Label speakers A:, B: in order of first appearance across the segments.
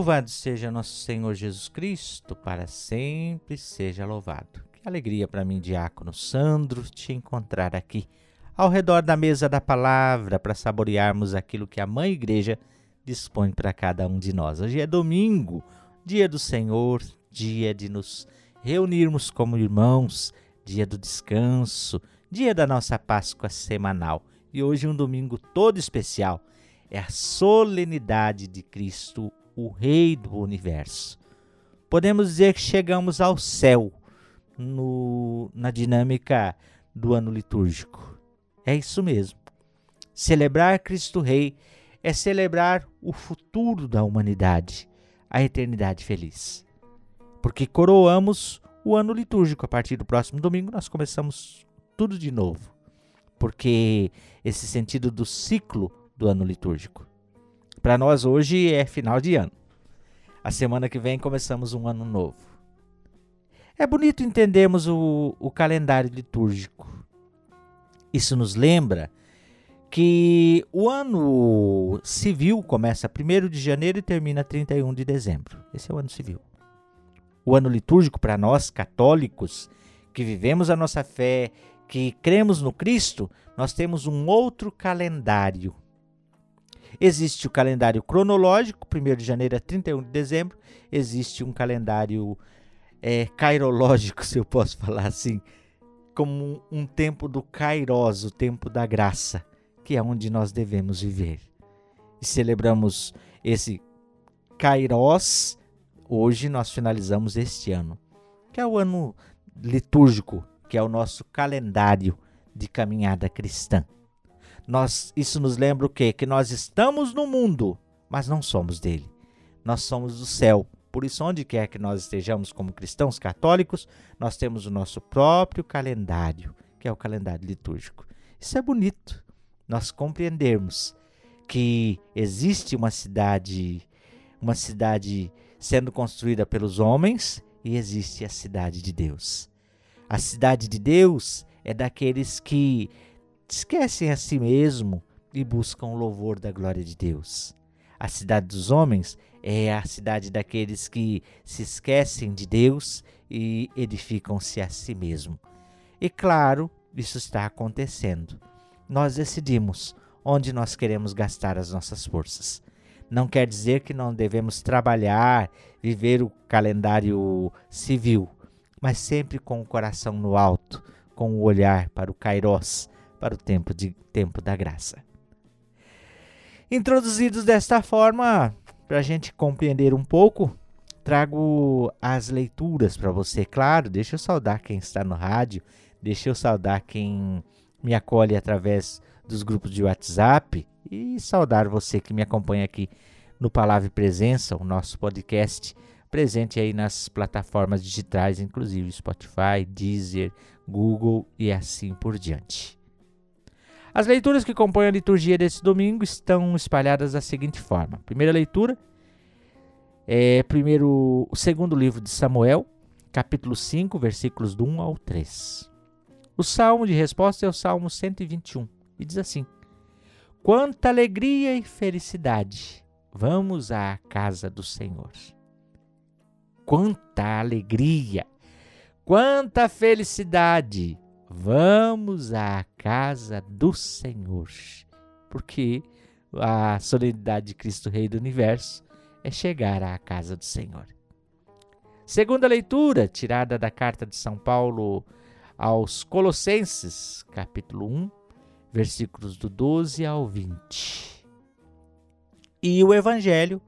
A: Louvado seja nosso Senhor Jesus Cristo, para sempre seja louvado. Que alegria para mim, diácono Sandro, te encontrar aqui, ao redor da mesa da palavra, para saborearmos aquilo que a Mãe Igreja dispõe para cada um de nós. Hoje é domingo, dia do Senhor, dia de nos reunirmos como irmãos, dia do descanso, dia da nossa Páscoa semanal. E hoje um domingo todo especial. É a solenidade de Cristo, o Rei do Universo. Podemos dizer que chegamos ao céu no, na dinâmica do ano litúrgico. É isso mesmo. Celebrar Cristo Rei é celebrar o futuro da humanidade, a eternidade feliz. Porque coroamos o ano litúrgico. A partir do próximo domingo, nós começamos tudo de novo. Porque esse sentido do ciclo do ano litúrgico. Para nós hoje é final de ano. A semana que vem começamos um ano novo. É bonito entendermos o, o calendário litúrgico. Isso nos lembra que o ano civil começa 1 de janeiro e termina 31 de dezembro. Esse é o ano civil. O ano litúrgico para nós católicos que vivemos a nossa fé, que cremos no Cristo, nós temos um outro calendário. Existe o calendário cronológico, 1 de janeiro a 31 de dezembro. Existe um calendário é, cairológico, se eu posso falar assim, como um, um tempo do kairos, o tempo da graça que é onde nós devemos viver. E celebramos esse Kairos, hoje nós finalizamos este ano, que é o ano litúrgico, que é o nosso calendário de caminhada cristã. Nós, isso nos lembra o quê? Que nós estamos no mundo, mas não somos dele. Nós somos do céu. Por isso, onde quer que nós estejamos como cristãos católicos, nós temos o nosso próprio calendário, que é o calendário litúrgico. Isso é bonito nós compreendermos que existe uma cidade, uma cidade sendo construída pelos homens e existe a cidade de Deus. A cidade de Deus é daqueles que esquecem a si mesmo e buscam o louvor da glória de Deus. A cidade dos homens é a cidade daqueles que se esquecem de Deus e edificam-se a si mesmo. E claro, isso está acontecendo nós decidimos onde nós queremos gastar as nossas forças. Não quer dizer que não devemos trabalhar, viver o calendário civil, mas sempre com o coração no alto, com o olhar para o Kairos, para o tempo, de, tempo da graça. Introduzidos desta forma, para a gente compreender um pouco, trago as leituras para você. Claro, deixa eu saudar quem está no rádio, deixa eu saudar quem me acolhe através dos grupos de WhatsApp e saudar você que me acompanha aqui no Palavra e Presença, o nosso podcast, presente aí nas plataformas digitais, inclusive Spotify, Deezer, Google e assim por diante. As leituras que compõem a liturgia desse domingo estão espalhadas da seguinte forma: primeira leitura é primeiro, o segundo livro de Samuel, capítulo 5, versículos do 1 ao 3. O salmo de resposta é o salmo 121 e diz assim: Quanta alegria e felicidade! Vamos à casa do Senhor. Quanta alegria! Quanta felicidade! Vamos à casa do Senhor. Porque a solenidade de Cristo Rei do Universo é chegar à casa do Senhor. Segunda leitura, tirada da carta de São Paulo aos Colossenses, capítulo 1, versículos do 12 ao 20. E o evangelho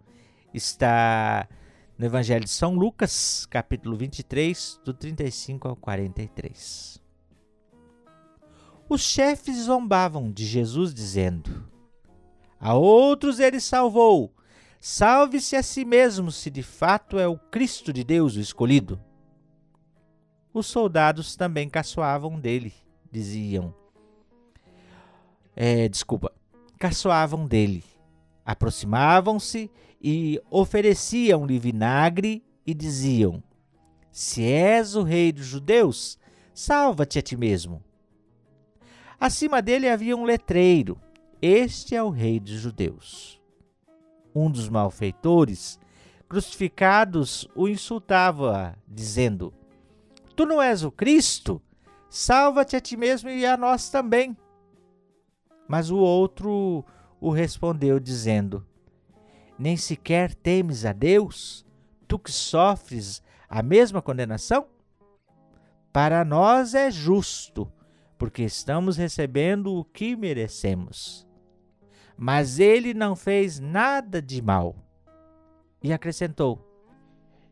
A: está no Evangelho de São Lucas, capítulo 23, do 35 ao 43. Os chefes zombavam de Jesus, dizendo: A outros ele salvou. Salve-se a si mesmo, se de fato é o Cristo de Deus o escolhido os soldados também caçoavam dele, diziam. É, desculpa, caçoavam dele. Aproximavam-se e ofereciam-lhe vinagre e diziam: Se és o rei dos judeus, salva-te a ti mesmo. Acima dele havia um letreiro: Este é o rei dos judeus. Um dos malfeitores crucificados o insultavam, dizendo: Tu não és o Cristo? Salva-te a ti mesmo e a nós também. Mas o outro o respondeu, dizendo: Nem sequer temes a Deus, tu que sofres a mesma condenação? Para nós é justo, porque estamos recebendo o que merecemos. Mas ele não fez nada de mal. E acrescentou: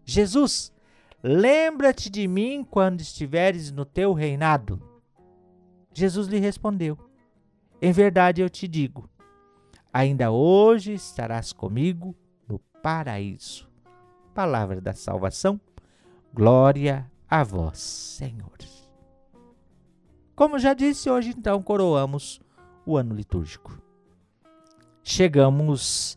A: Jesus, lembra-te de mim quando estiveres no teu reinado. Jesus lhe respondeu: Em verdade eu te digo, ainda hoje estarás comigo no paraíso. Palavra da salvação, glória a vós, Senhor. Como já disse, hoje então coroamos o ano litúrgico. Chegamos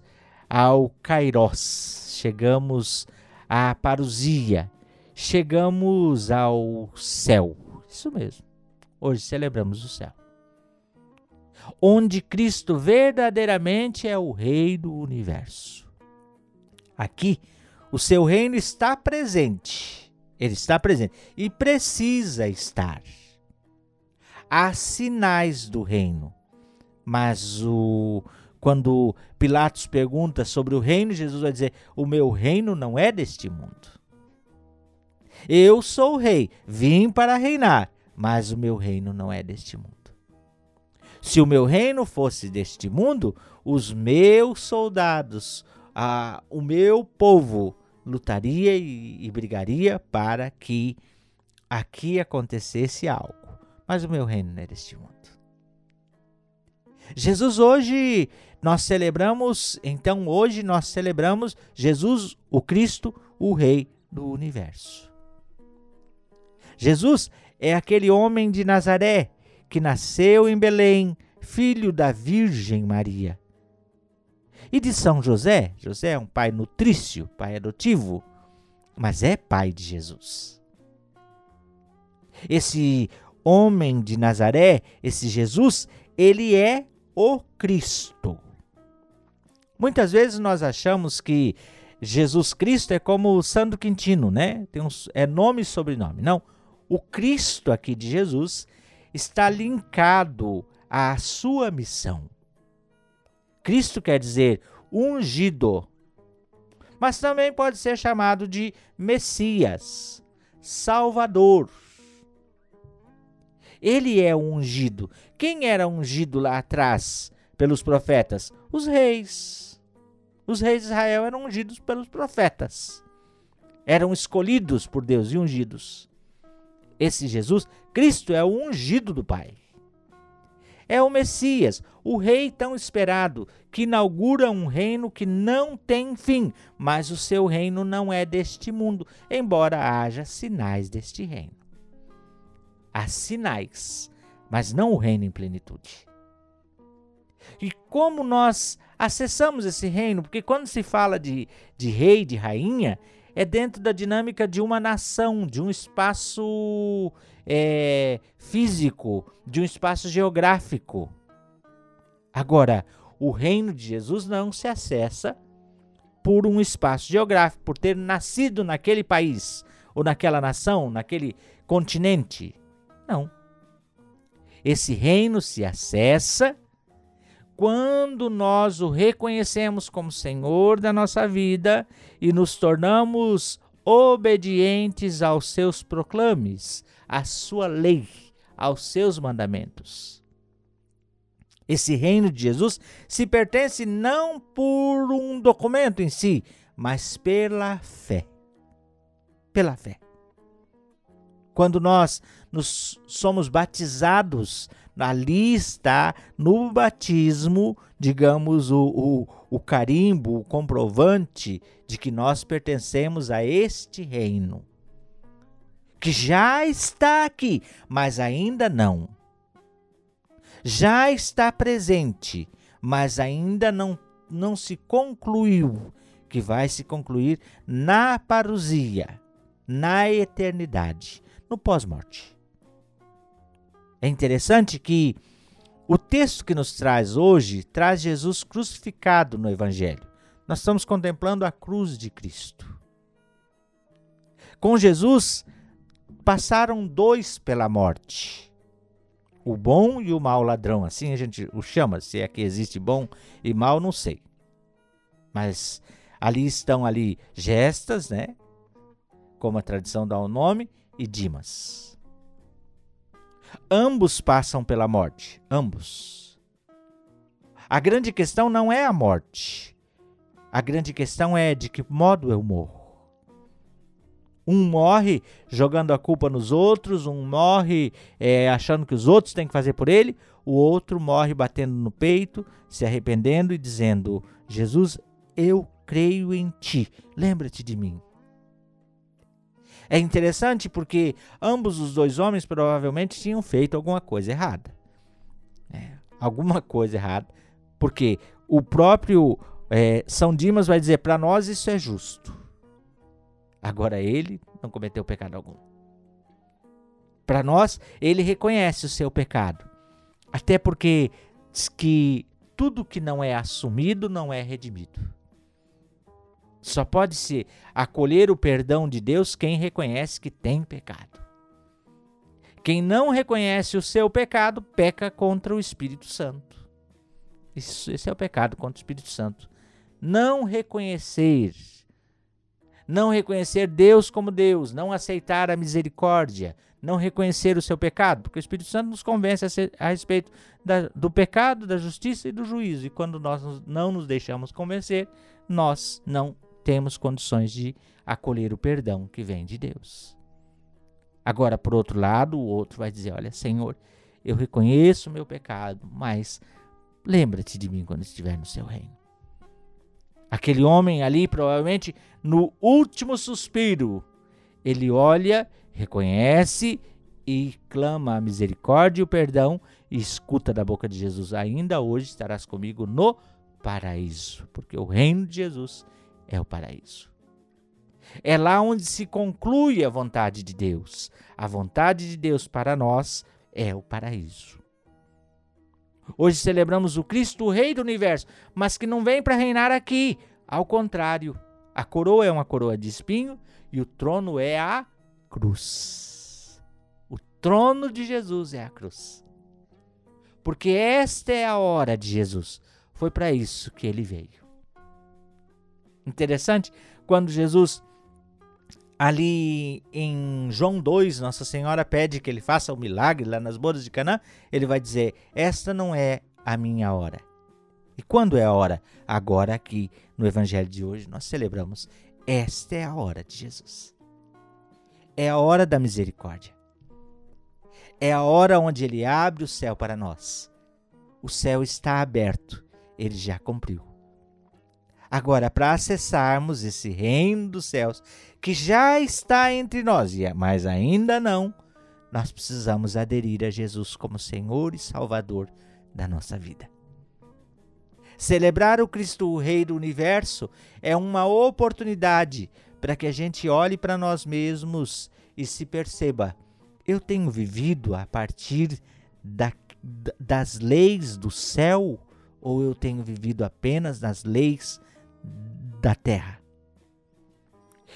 A: ao Kairós, chegamos à parousia, chegamos ao céu. Isso mesmo. Hoje celebramos o céu. Onde Cristo verdadeiramente é o Rei do universo. Aqui, o seu reino está presente ele está presente e precisa estar. Há sinais do reino. Mas o quando Pilatos pergunta sobre o reino, Jesus vai dizer: "O meu reino não é deste mundo. Eu sou o rei, vim para reinar, mas o meu reino não é deste mundo. Se o meu reino fosse deste mundo, os meus soldados, a, o meu povo lutaria e, e brigaria para que aqui acontecesse algo. Mas o meu reino não é deste mundo. Jesus hoje nós celebramos, então hoje nós celebramos Jesus, o Cristo, o Rei do universo. Jesus é aquele homem de Nazaré que nasceu em Belém, filho da Virgem Maria. E de São José, José é um pai nutrício, pai adotivo, mas é pai de Jesus. Esse homem de Nazaré, esse Jesus, ele é o Cristo. Muitas vezes nós achamos que Jesus Cristo é como o Santo Quintino, né? Tem uns, é nome e sobrenome. Não. O Cristo aqui de Jesus está linkado à sua missão. Cristo quer dizer ungido, mas também pode ser chamado de Messias, Salvador. Ele é ungido. Quem era ungido lá atrás pelos profetas? Os reis. Os reis de Israel eram ungidos pelos profetas. Eram escolhidos por Deus e ungidos. Esse Jesus, Cristo, é o ungido do Pai. É o Messias, o rei tão esperado, que inaugura um reino que não tem fim, mas o seu reino não é deste mundo, embora haja sinais deste reino. Há sinais, mas não o reino em plenitude. E como nós acessamos esse reino? Porque quando se fala de, de rei, de rainha, é dentro da dinâmica de uma nação, de um espaço é, físico, de um espaço geográfico. Agora, o reino de Jesus não se acessa por um espaço geográfico, por ter nascido naquele país, ou naquela nação, naquele continente. Não. Esse reino se acessa quando nós o reconhecemos como Senhor da nossa vida e nos tornamos obedientes aos seus proclames, à sua lei, aos seus mandamentos. Esse reino de Jesus se pertence não por um documento em si, mas pela fé. Pela fé. Quando nós nos somos batizados, ali está no batismo, digamos, o, o, o carimbo, o comprovante de que nós pertencemos a este reino. Que já está aqui, mas ainda não. Já está presente, mas ainda não, não se concluiu, que vai se concluir na parousia, na eternidade, no pós-morte. É interessante que o texto que nos traz hoje traz Jesus crucificado no Evangelho. Nós estamos contemplando a cruz de Cristo. Com Jesus, passaram dois pela morte. O bom e o mau ladrão, assim a gente o chama, se é que existe bom e mal, não sei. Mas ali estão ali gestas, né? Como a tradição dá o nome, e Dimas. Ambos passam pela morte, ambos. A grande questão não é a morte. A grande questão é de que modo eu morro. Um morre jogando a culpa nos outros, um morre é, achando que os outros têm que fazer por ele, o outro morre batendo no peito, se arrependendo e dizendo: Jesus, eu creio em ti, lembra-te de mim. É interessante porque ambos os dois homens provavelmente tinham feito alguma coisa errada. É, alguma coisa errada, porque o próprio é, São Dimas vai dizer: para nós isso é justo. Agora ele não cometeu pecado algum. Para nós, ele reconhece o seu pecado. Até porque diz que tudo que não é assumido não é redimido. Só pode se acolher o perdão de Deus quem reconhece que tem pecado. Quem não reconhece o seu pecado peca contra o Espírito Santo. Isso, esse é o pecado contra o Espírito Santo. Não reconhecer não reconhecer Deus como Deus, não aceitar a misericórdia, não reconhecer o seu pecado, porque o Espírito Santo nos convence a, ser, a respeito da, do pecado, da justiça e do juízo. E quando nós não nos deixamos convencer, nós não temos condições de acolher o perdão que vem de Deus. Agora, por outro lado, o outro vai dizer: Olha, Senhor, eu reconheço o meu pecado, mas lembra-te de mim quando estiver no seu reino. Aquele homem ali, provavelmente no último suspiro, ele olha, reconhece e clama a misericórdia e o perdão e escuta da boca de Jesus: Ainda hoje estarás comigo no paraíso, porque o reino de Jesus é o paraíso. É lá onde se conclui a vontade de Deus. A vontade de Deus para nós é o paraíso. Hoje celebramos o Cristo, o Rei do universo, mas que não vem para reinar aqui. Ao contrário, a coroa é uma coroa de espinho e o trono é a cruz. O trono de Jesus é a cruz. Porque esta é a hora de Jesus. Foi para isso que ele veio. Interessante, quando Jesus ali em João 2, Nossa Senhora pede que ele faça o um milagre lá nas bodas de Canaã, ele vai dizer: "Esta não é a minha hora". E quando é a hora? Agora aqui no evangelho de hoje nós celebramos esta é a hora de Jesus. É a hora da misericórdia. É a hora onde ele abre o céu para nós. O céu está aberto, ele já cumpriu. Agora, para acessarmos esse reino dos céus, que já está entre nós, mas ainda não, nós precisamos aderir a Jesus como Senhor e Salvador da nossa vida. Celebrar o Cristo, o Rei do Universo, é uma oportunidade para que a gente olhe para nós mesmos e se perceba: eu tenho vivido a partir da, das leis do céu ou eu tenho vivido apenas nas leis da terra.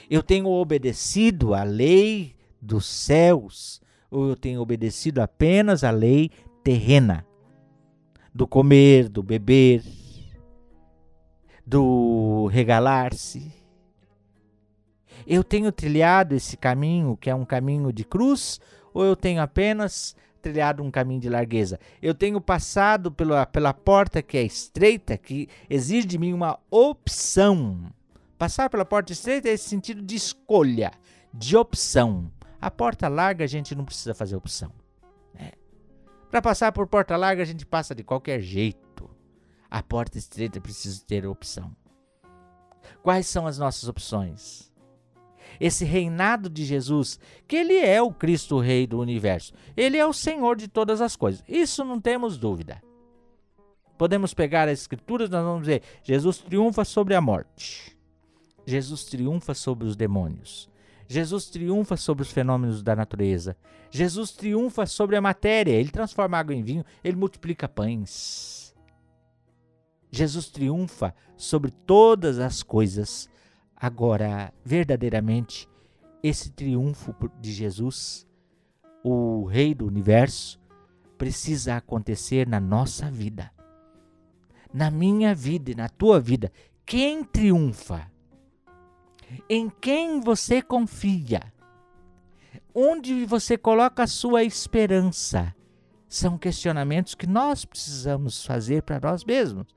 A: Eu tenho obedecido à lei dos céus, ou eu tenho obedecido apenas à lei terrena, do comer, do beber, do regalar-se. Eu tenho trilhado esse caminho, que é um caminho de cruz, ou eu tenho apenas trilhado um caminho de largueza. Eu tenho passado pela, pela porta que é estreita, que exige de mim uma opção. Passar pela porta estreita é esse sentido de escolha, de opção. A porta larga a gente não precisa fazer opção. Né? Para passar por porta larga a gente passa de qualquer jeito. A porta estreita precisa ter opção. Quais são as nossas opções? Esse reinado de Jesus, que ele é o Cristo Rei do universo. Ele é o Senhor de todas as coisas. Isso não temos dúvida. Podemos pegar as escrituras, nós vamos ver, Jesus triunfa sobre a morte. Jesus triunfa sobre os demônios. Jesus triunfa sobre os fenômenos da natureza. Jesus triunfa sobre a matéria. Ele transforma água em vinho, ele multiplica pães. Jesus triunfa sobre todas as coisas. Agora, verdadeiramente, esse triunfo de Jesus, o Rei do universo, precisa acontecer na nossa vida. Na minha vida e na tua vida. Quem triunfa? Em quem você confia? Onde você coloca a sua esperança? São questionamentos que nós precisamos fazer para nós mesmos,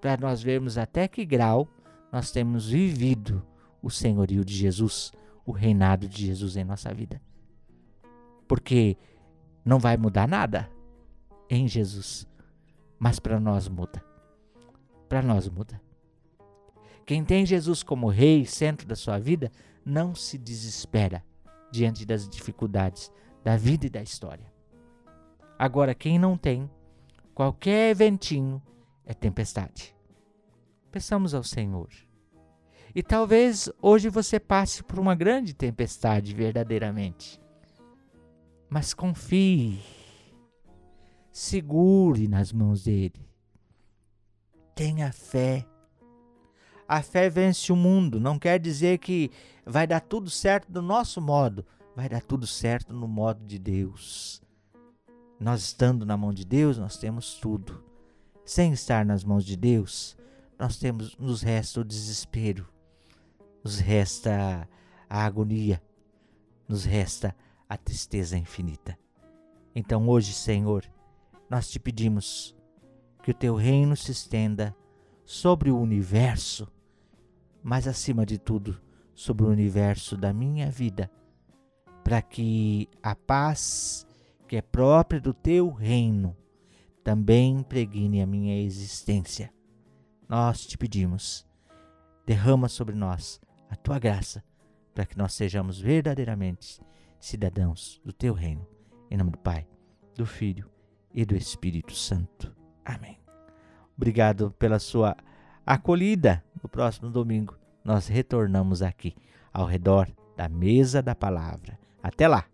A: para nós vermos até que grau nós temos vivido o senhorio de Jesus, o reinado de Jesus em nossa vida. Porque não vai mudar nada em Jesus, mas para nós muda. Para nós muda. Quem tem Jesus como rei, centro da sua vida, não se desespera diante das dificuldades da vida e da história. Agora, quem não tem, qualquer ventinho é tempestade. Peçamos ao Senhor. E talvez hoje você passe por uma grande tempestade verdadeiramente. Mas confie. Segure nas mãos dele. Tenha fé a fé vence o mundo. Não quer dizer que vai dar tudo certo do nosso modo, vai dar tudo certo no modo de Deus. Nós estando na mão de Deus, nós temos tudo. Sem estar nas mãos de Deus, nós temos nos resta o desespero, nos resta a agonia, nos resta a tristeza infinita. Então hoje, Senhor, nós te pedimos que o teu reino se estenda sobre o universo, mas acima de tudo, sobre o universo da minha vida, para que a paz que é própria do teu reino também impregne a minha existência. Nós te pedimos, derrama sobre nós a tua graça, para que nós sejamos verdadeiramente cidadãos do teu reino. Em nome do Pai, do Filho e do Espírito Santo. Amém. Obrigado pela sua acolhida. No próximo domingo, nós retornamos aqui, ao redor da mesa da palavra. Até lá!